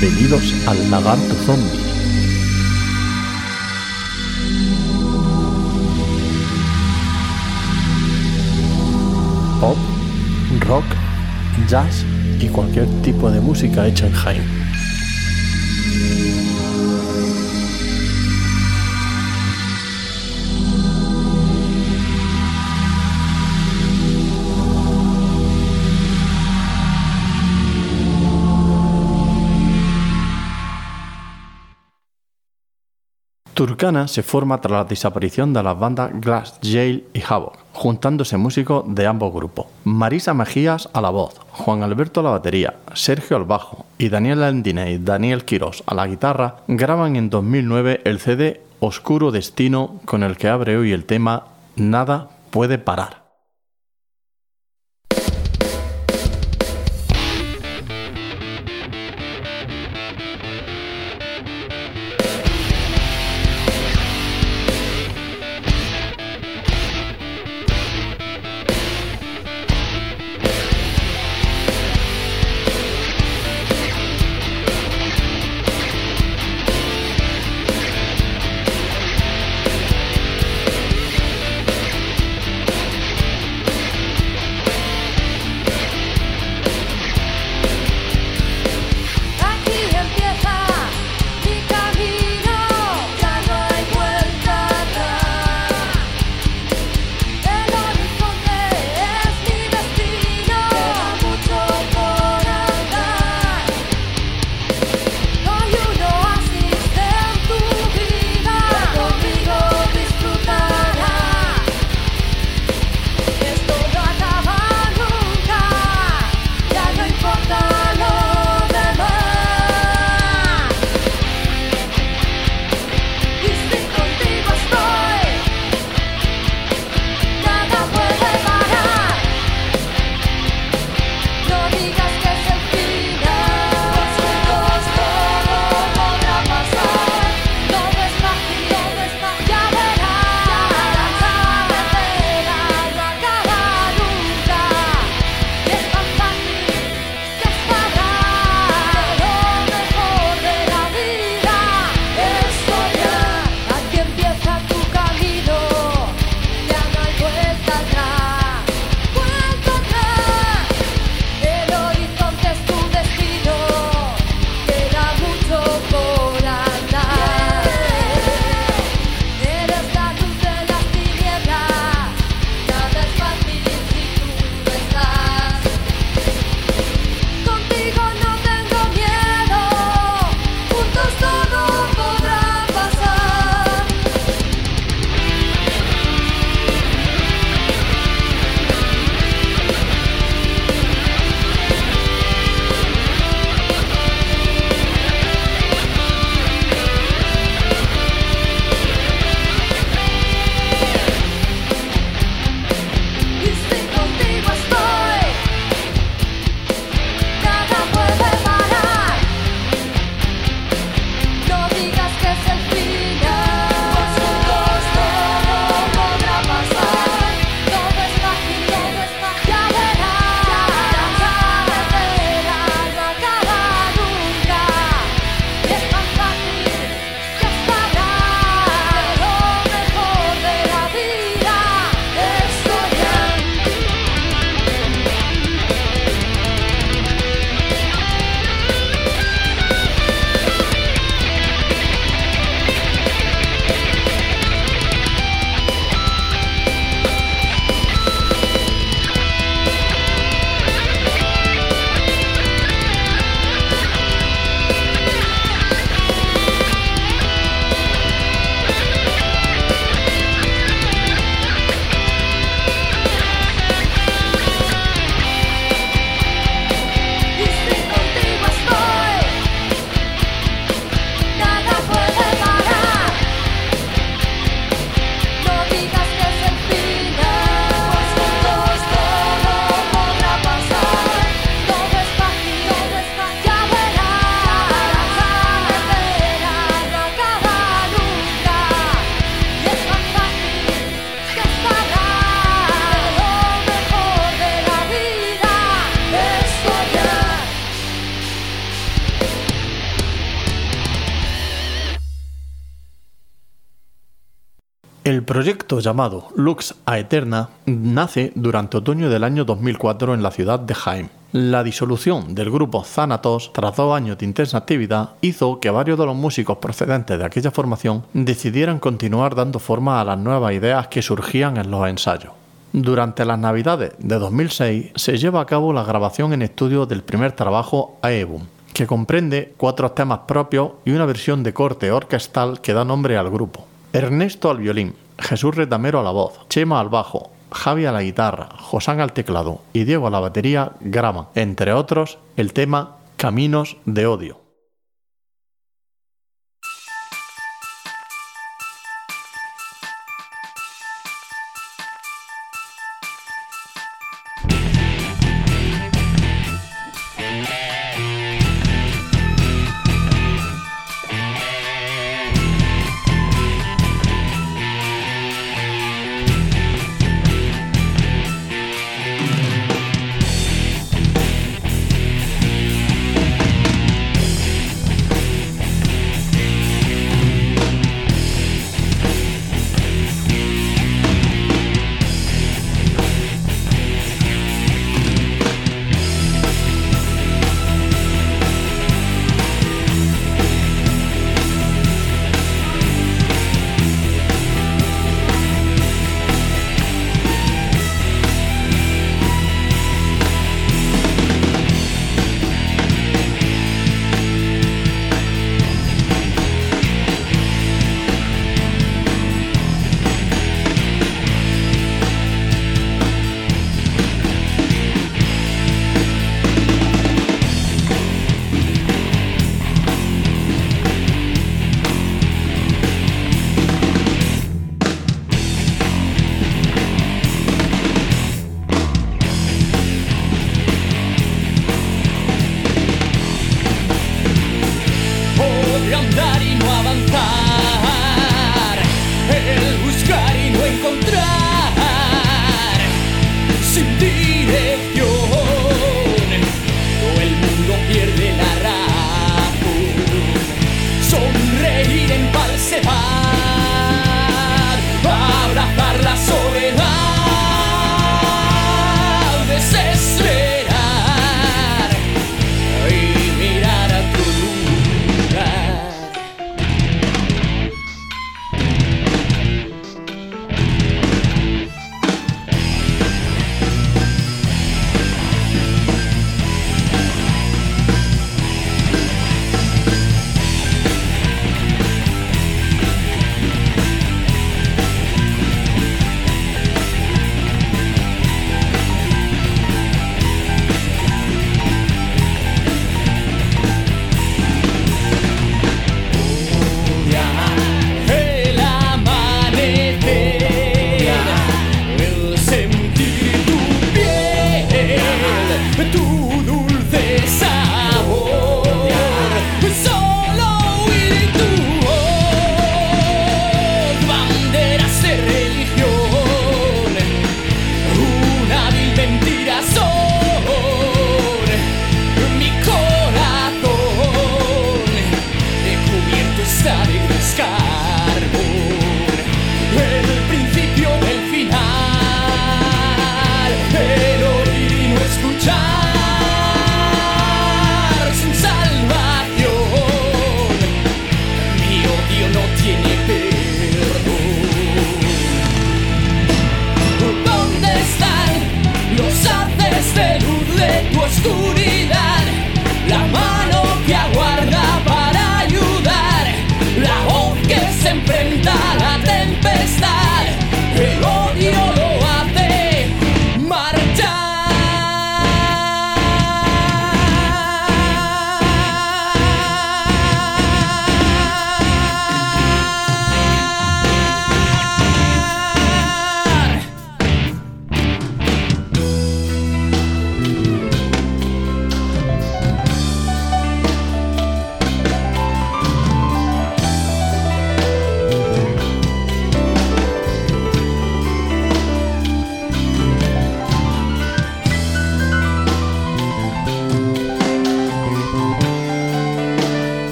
Bienvenidos al lagarto zombie. Pop, rock, jazz y cualquier tipo de música hecha en Jaén. Turcana se forma tras la desaparición de las bandas Glass, Jail y Havoc, juntándose músicos de ambos grupos. Marisa Mejías a la voz, Juan Alberto a la batería, Sergio al bajo y Daniel Andine y Daniel Quirós a la guitarra graban en 2009 el CD Oscuro Destino con el que abre hoy el tema Nada puede parar. Proyecto llamado Lux Aeterna nace durante otoño del año 2004 en la ciudad de Jaime. La disolución del grupo Thanatos tras dos años de intensa actividad hizo que varios de los músicos procedentes de aquella formación decidieran continuar dando forma a las nuevas ideas que surgían en los ensayos. Durante las navidades de 2006 se lleva a cabo la grabación en estudio del primer trabajo Aebum, que comprende cuatro temas propios y una versión de corte orquestal que da nombre al grupo. Ernesto al violín, Jesús Retamero a la voz, Chema al bajo, Javi a la guitarra, Josán al teclado y Diego a la batería graban, entre otros, el tema Caminos de Odio.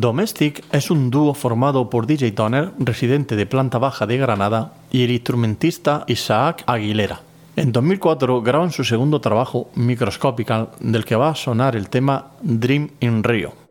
Domestic es un dúo formado por DJ Toner, residente de planta baja de Granada, y el instrumentista Isaac Aguilera. En 2004 graban su segundo trabajo, Microscopical, del que va a sonar el tema Dream in Rio.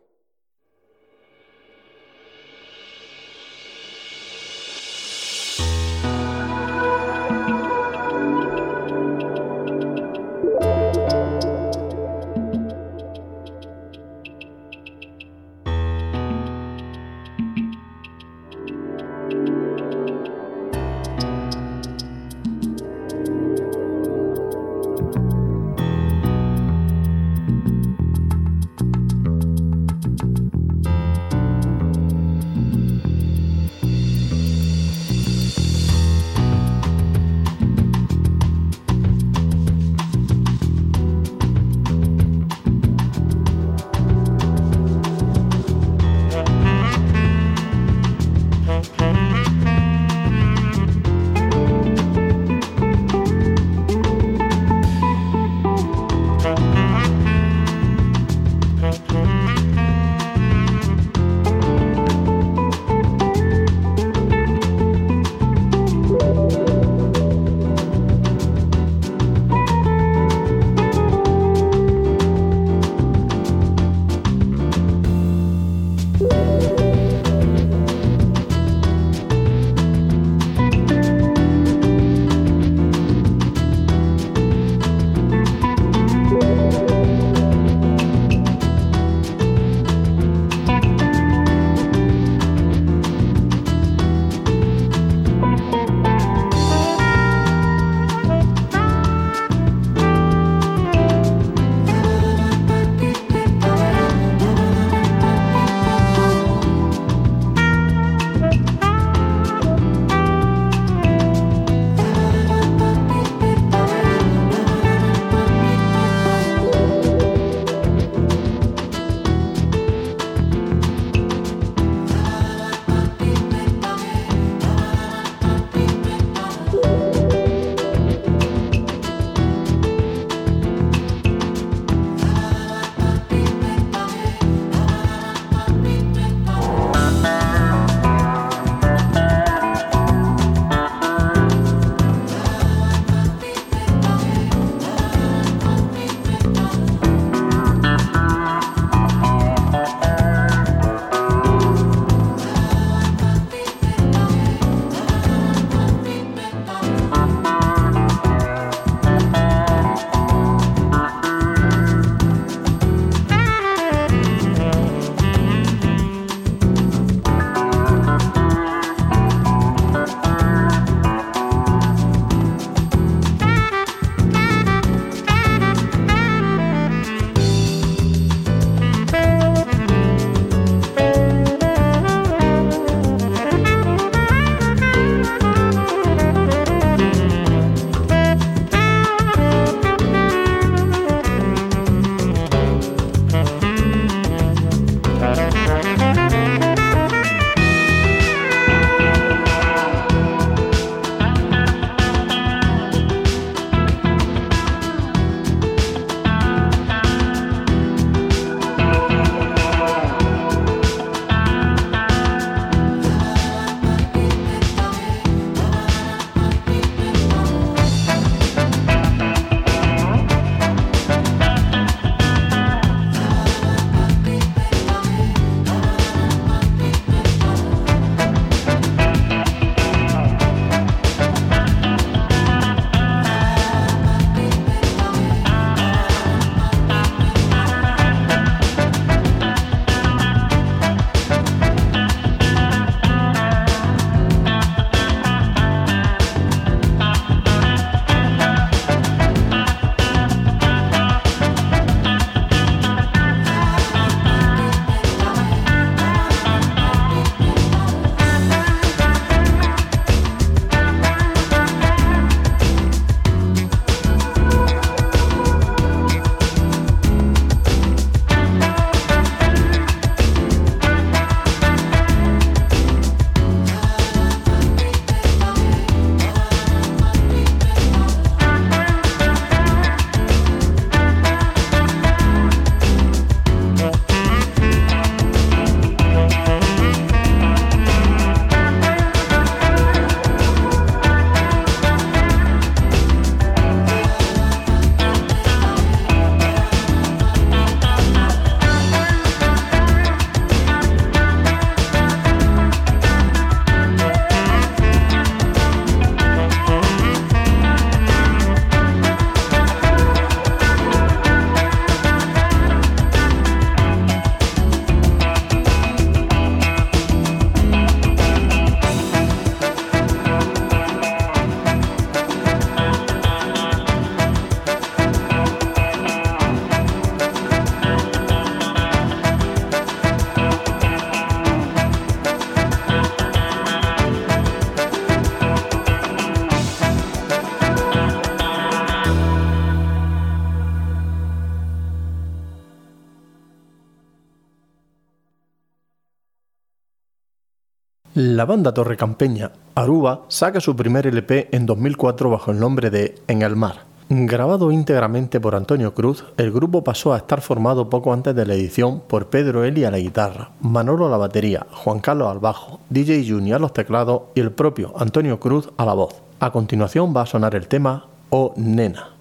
La banda torrecampeña Aruba saca su primer LP en 2004 bajo el nombre de En el Mar. Grabado íntegramente por Antonio Cruz, el grupo pasó a estar formado poco antes de la edición por Pedro Eli a la guitarra, Manolo a la batería, Juan Carlos al bajo, DJ Juni a los teclados y el propio Antonio Cruz a la voz. A continuación va a sonar el tema O Nena.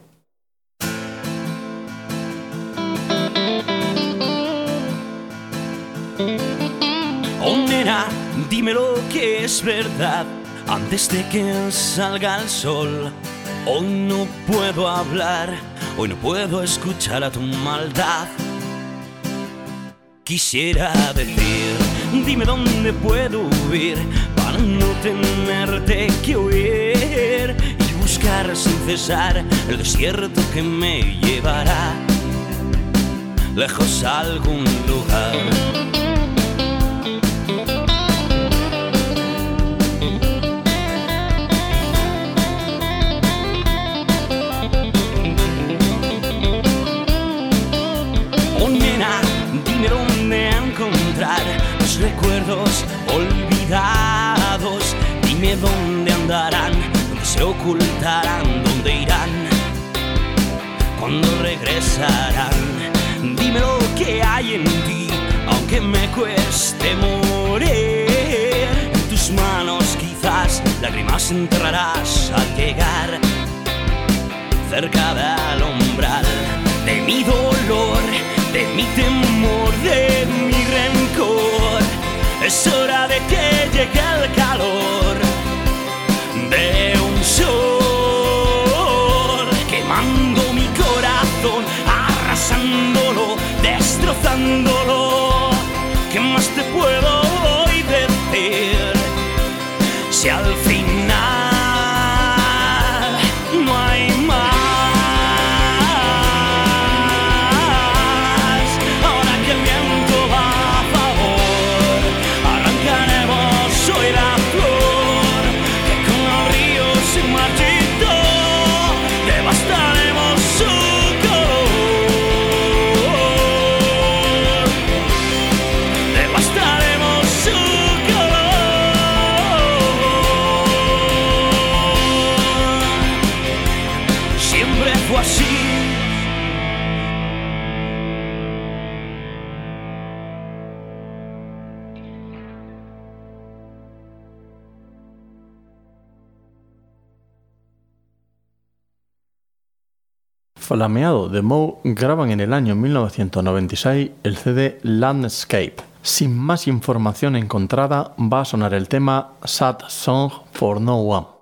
Oh nena, dímelo que es verdad antes de que salga el sol. Hoy no puedo hablar, hoy no puedo escuchar a tu maldad. Quisiera decir, dime dónde puedo huir para no tenerte que oír y buscar sin cesar el desierto que me llevará lejos a algún lugar. Olvidados. Dime dónde andarán, dónde se ocultarán, dónde irán, cuando regresarán. Dime lo que hay en ti, aunque me cueste morir. En tus manos quizás lágrimas enterrarás al llegar cerca del umbral de mi dolor, de mi temor, de mi. Es hora de que llegue el calor de un sol quemando mi corazón, arrasándolo, destrozándolo. ¿Qué más te puedo hoy decir? Si al Flameado de Moe graban en el año 1996 el CD Landscape. Sin más información encontrada, va a sonar el tema Sad Song for No One.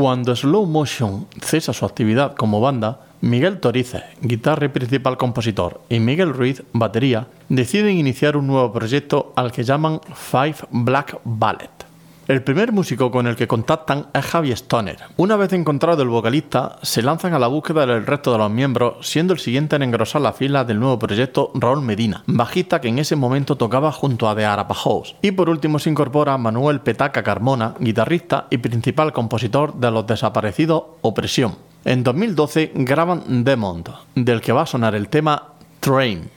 Cuando Slow Motion cesa su actividad como banda, Miguel Torices, guitarra y principal compositor, y Miguel Ruiz, batería, deciden iniciar un nuevo proyecto al que llaman Five Black Ballet. El primer músico con el que contactan es Javi Stoner. Una vez encontrado el vocalista, se lanzan a la búsqueda del resto de los miembros, siendo el siguiente en engrosar la fila del nuevo proyecto Raúl Medina, bajista que en ese momento tocaba junto a The Arapahoes. Y por último se incorpora Manuel Petaca Carmona, guitarrista y principal compositor de los desaparecidos Opresión. En 2012 graban Demond, del que va a sonar el tema Train.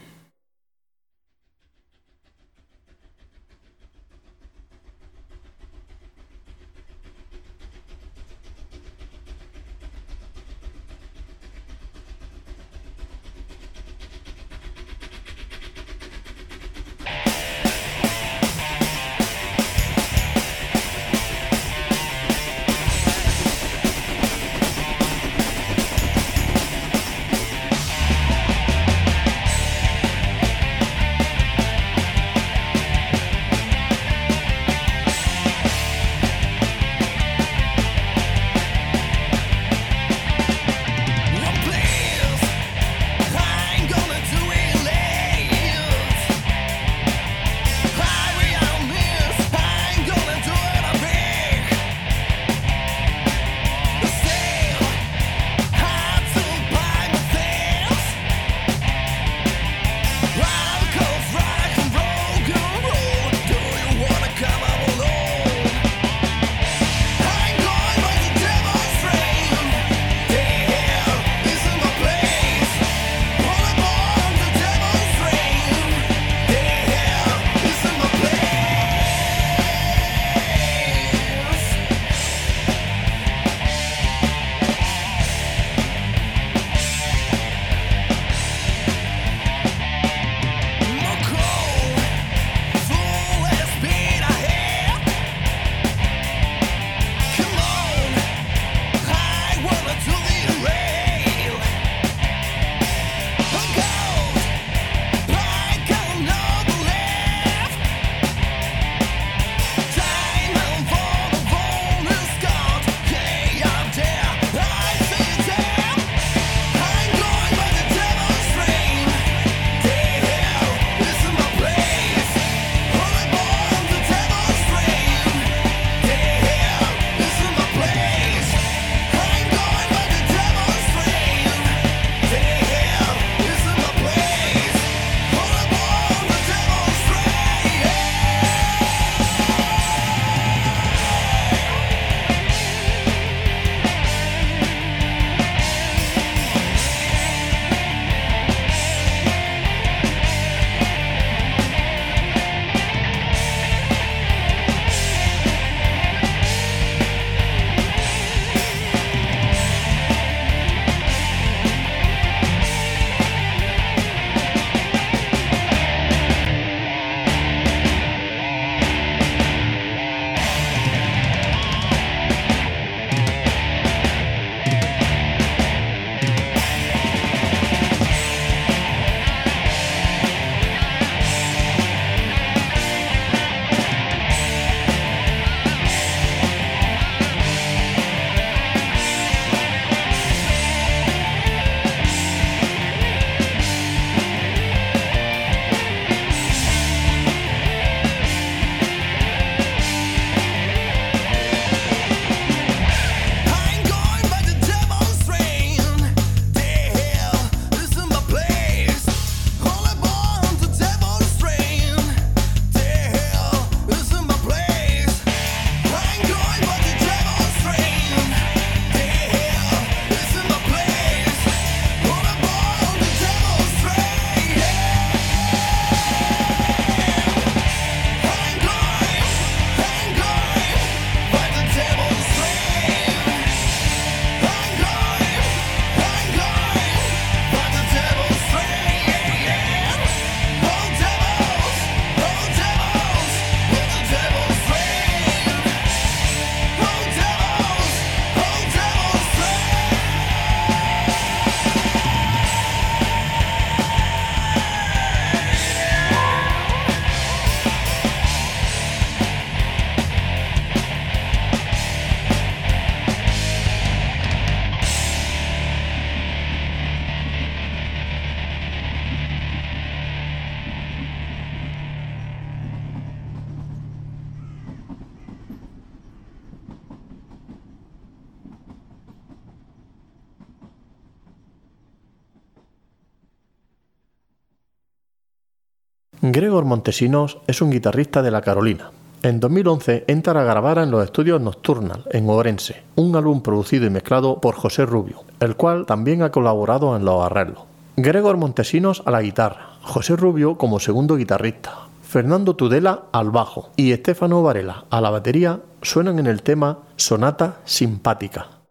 Gregor Montesinos es un guitarrista de la Carolina. En 2011 entra a grabar en los estudios Nocturnal, en Orense, un álbum producido y mezclado por José Rubio, el cual también ha colaborado en los arreglos. Gregor Montesinos a la guitarra, José Rubio como segundo guitarrista, Fernando Tudela al bajo y Estefano Varela a la batería suenan en el tema Sonata Simpática.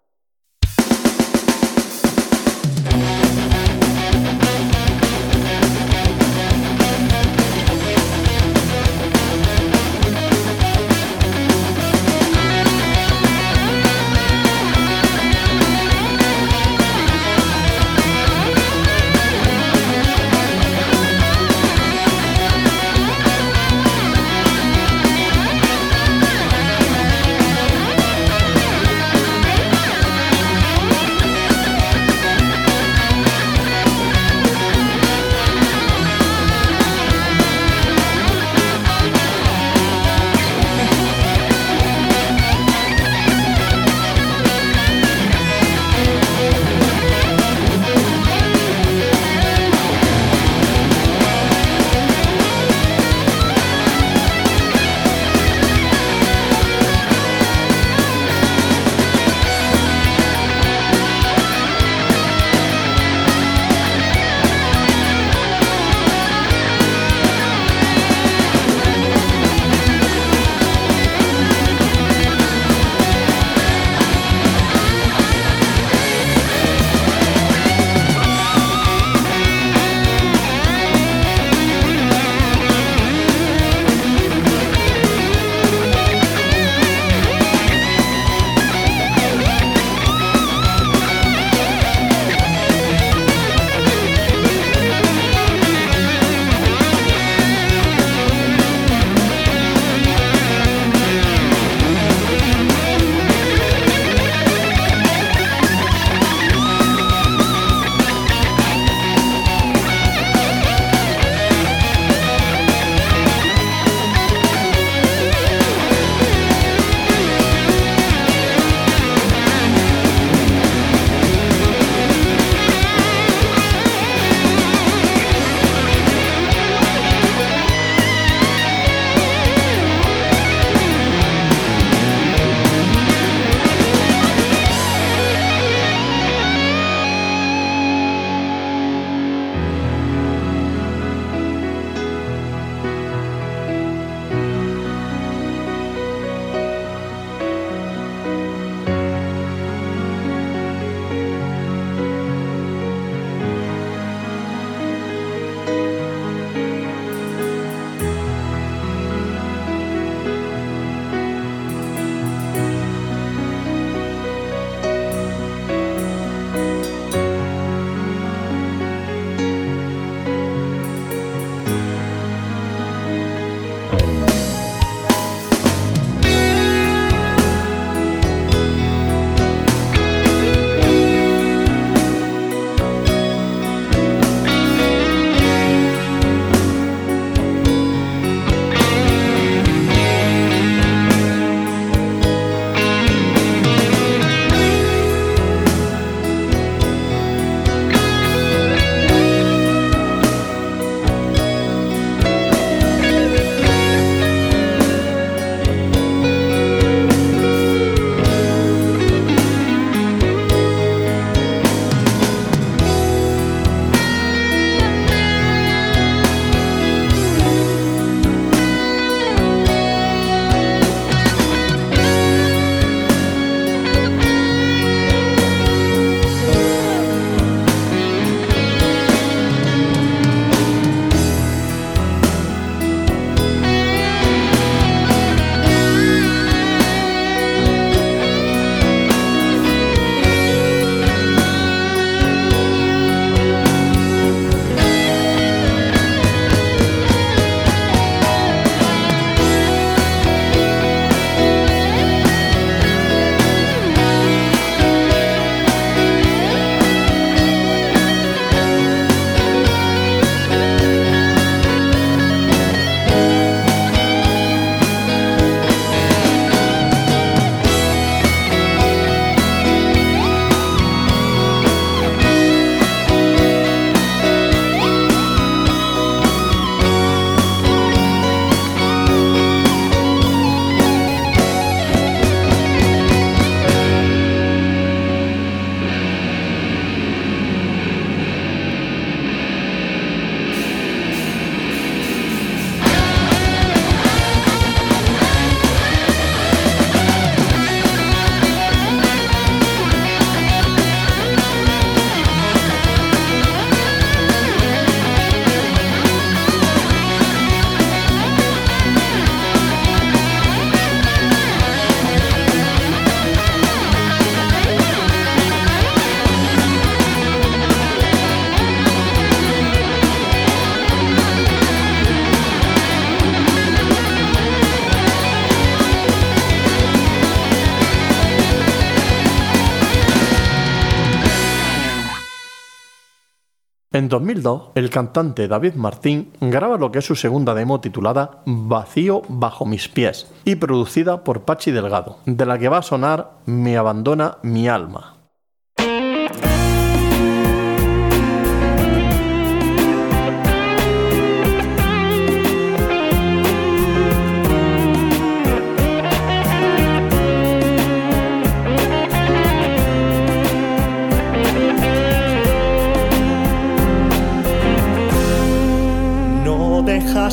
2002, el cantante David Martín graba lo que es su segunda demo titulada Vacío bajo mis pies y producida por Pachi Delgado, de la que va a sonar Me abandona mi alma.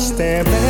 stamp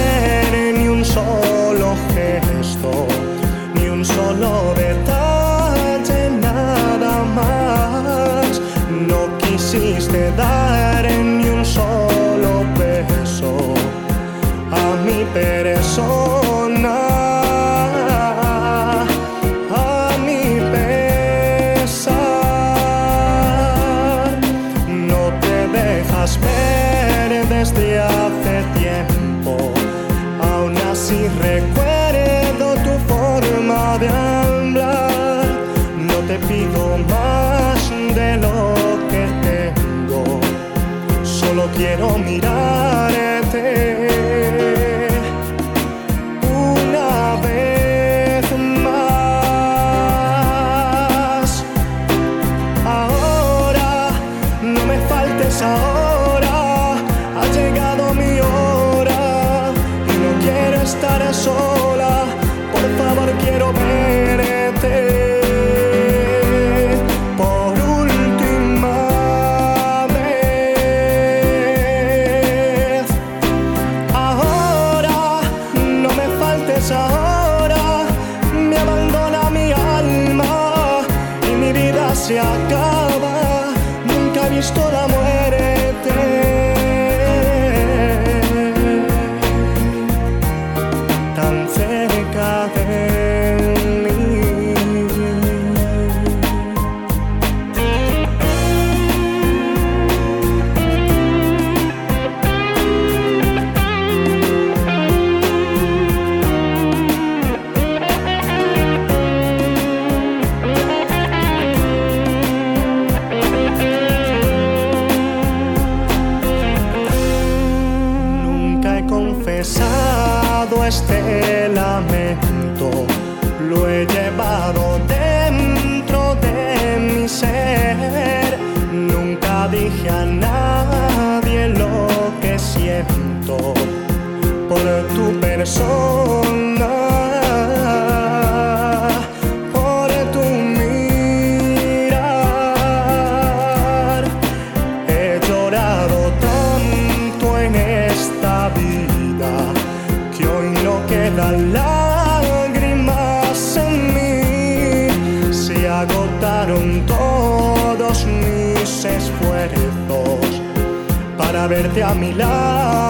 a mi lado.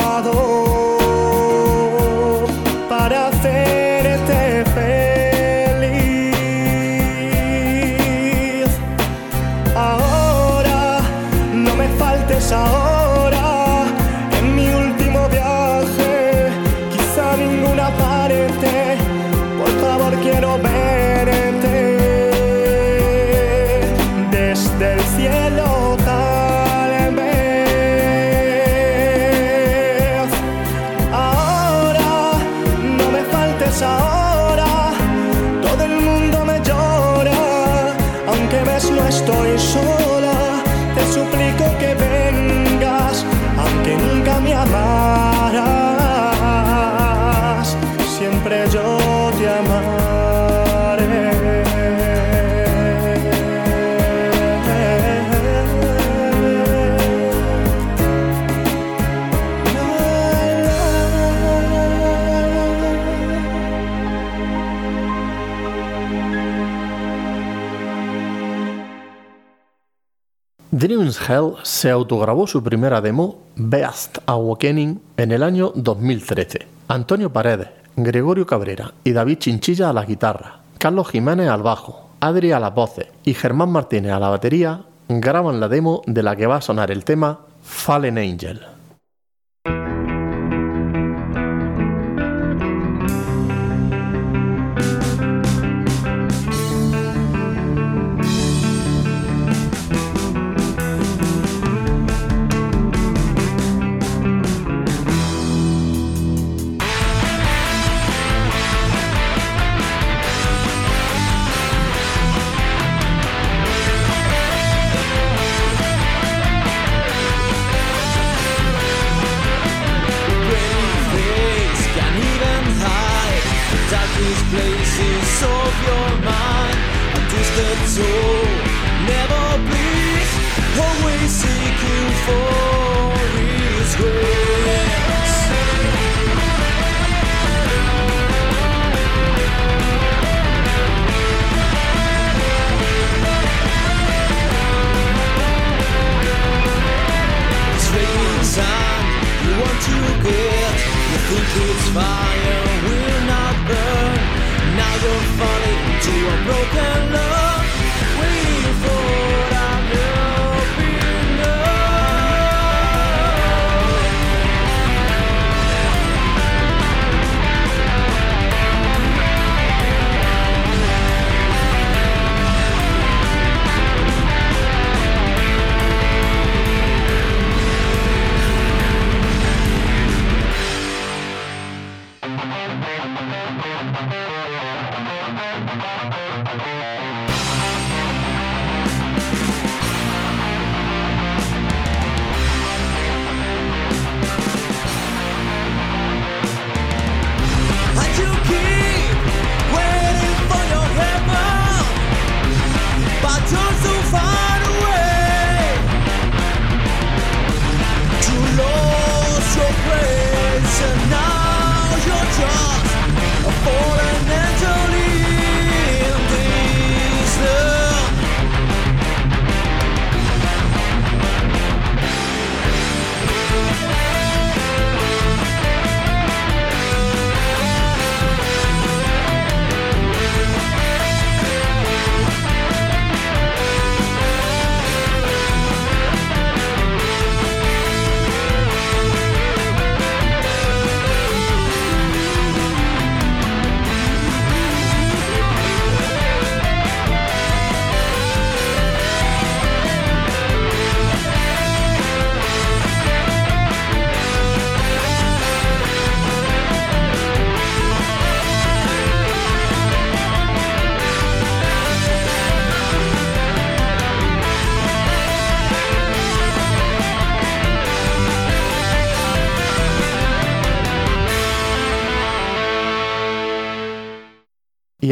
Hell se autograbó su primera demo, Beast Awakening, en el año 2013. Antonio Paredes, Gregorio Cabrera y David Chinchilla a la guitarra, Carlos Jiménez al bajo, Adri a las voces y Germán Martínez a la batería graban la demo de la que va a sonar el tema Fallen Angel. Think it's fire will not burn. Now you're falling into a broken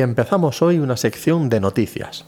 Empezamos hoy una sección de noticias.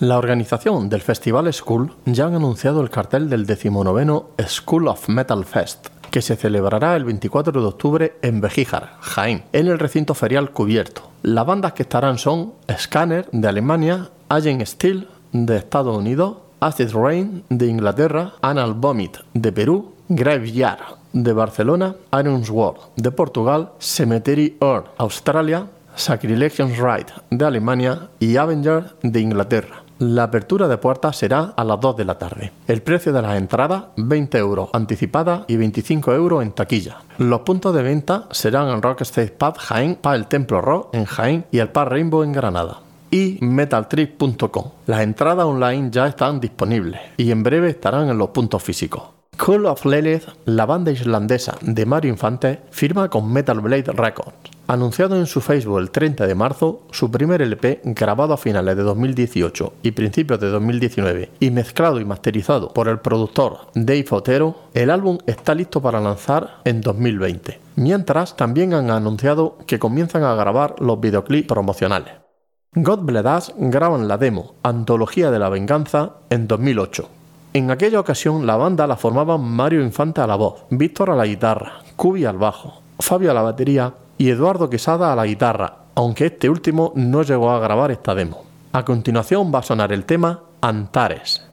La organización del Festival School ya han anunciado el cartel del 19 School of Metal Fest, que se celebrará el 24 de octubre en Bejíjar, Jaén, en el recinto ferial cubierto. Las bandas que estarán son Scanner de Alemania, Agent Steel de Estados Unidos, Acid Rain de Inglaterra, Anal Vomit de Perú, Graveyard de Barcelona, Iron Sword de Portugal, Cemetery Earth Australia, Sacrilegions Ride de Alemania y Avenger de Inglaterra. La apertura de puertas será a las 2 de la tarde. El precio de las entradas 20 euros anticipada y 25 euros en taquilla. Los puntos de venta serán en Rockstage Pub Jaén, Pub El Templo Rock en Jaén y el Pub Rainbow en Granada y metaltrip.com. Las entradas online ya están disponibles y en breve estarán en los puntos físicos. Call of Lilith, la banda islandesa de Mario Infante, firma con Metal Blade Records. Anunciado en su Facebook el 30 de marzo, su primer LP, grabado a finales de 2018 y principios de 2019 y mezclado y masterizado por el productor Dave Otero, el álbum está listo para lanzar en 2020. Mientras, también han anunciado que comienzan a grabar los videoclips promocionales. God graban la demo Antología de la Venganza en 2008. En aquella ocasión la banda la formaban Mario Infante a la voz, Víctor a la guitarra, Cubi al bajo, Fabio a la batería y Eduardo Quesada a la guitarra, aunque este último no llegó a grabar esta demo. A continuación va a sonar el tema Antares.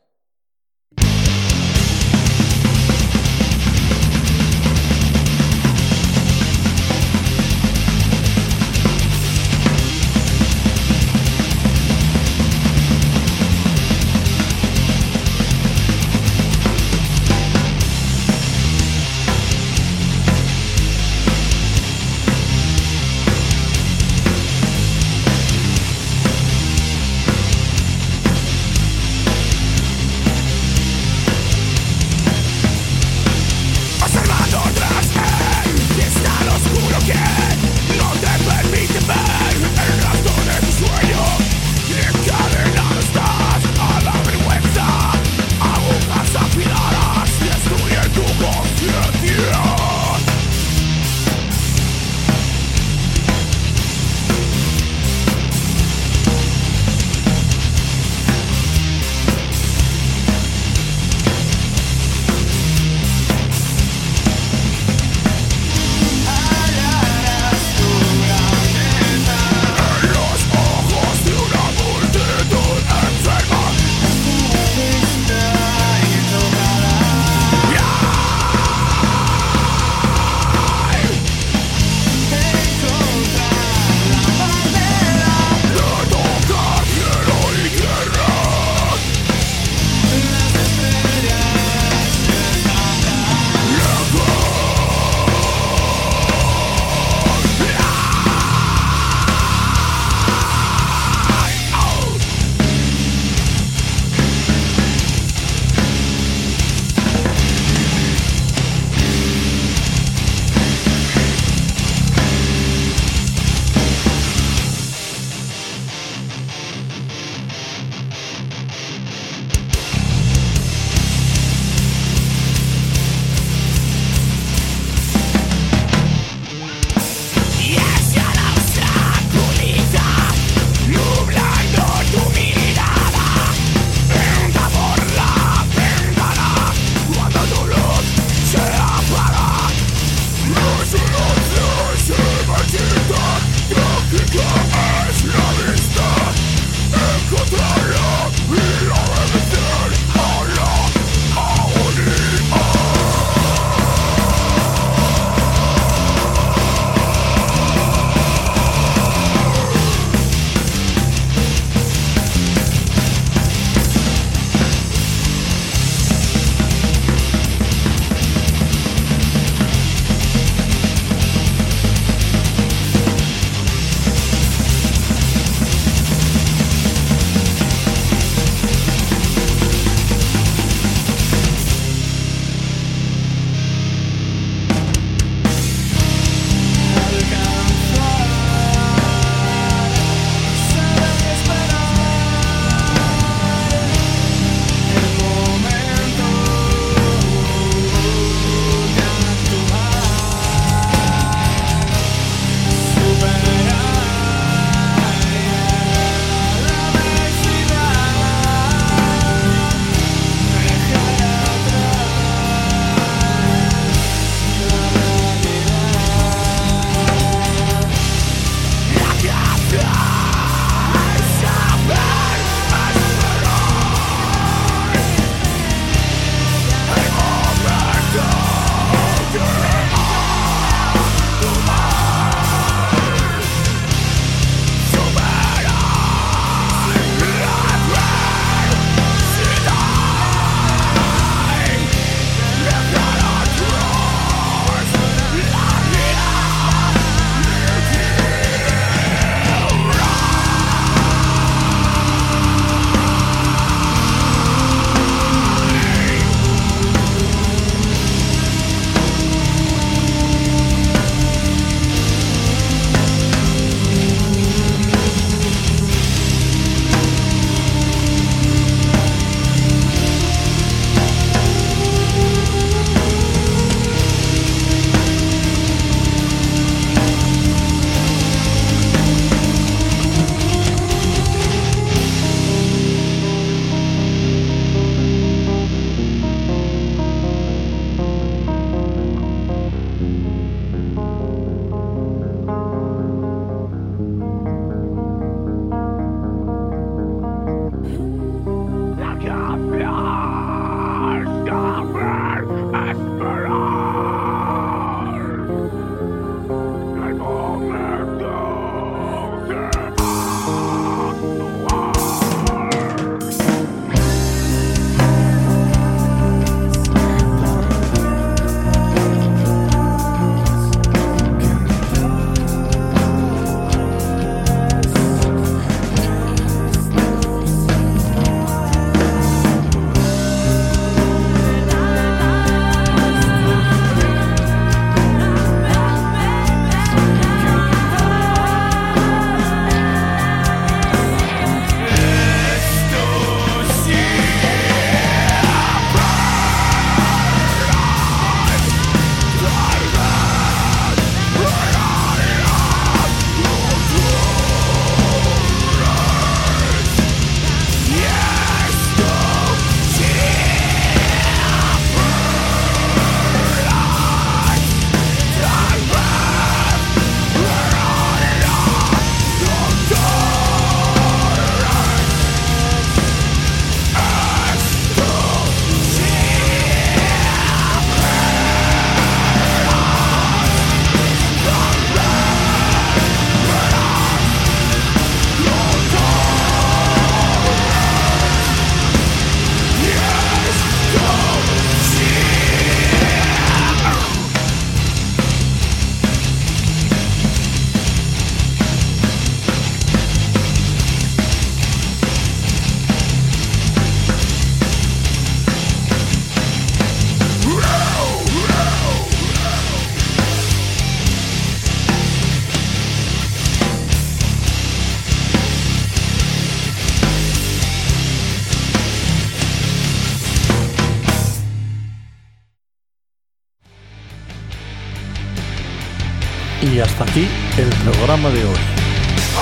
Hasta aquí el programa de hoy.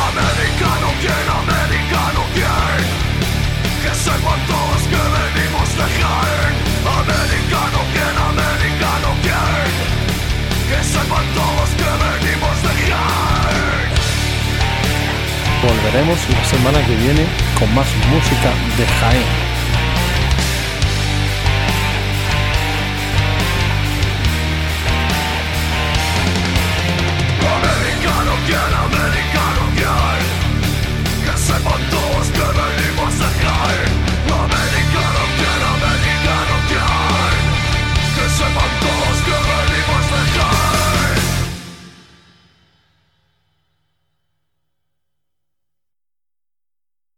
Americano, ¿quién? Americano, ¿quién? Que sepan todos que venimos de Jaén. Americano, ¿quién? Americano, ¿quién? Que sepan todos que venimos de Jaén. Volveremos la semana que viene con más música de Jaén. Get on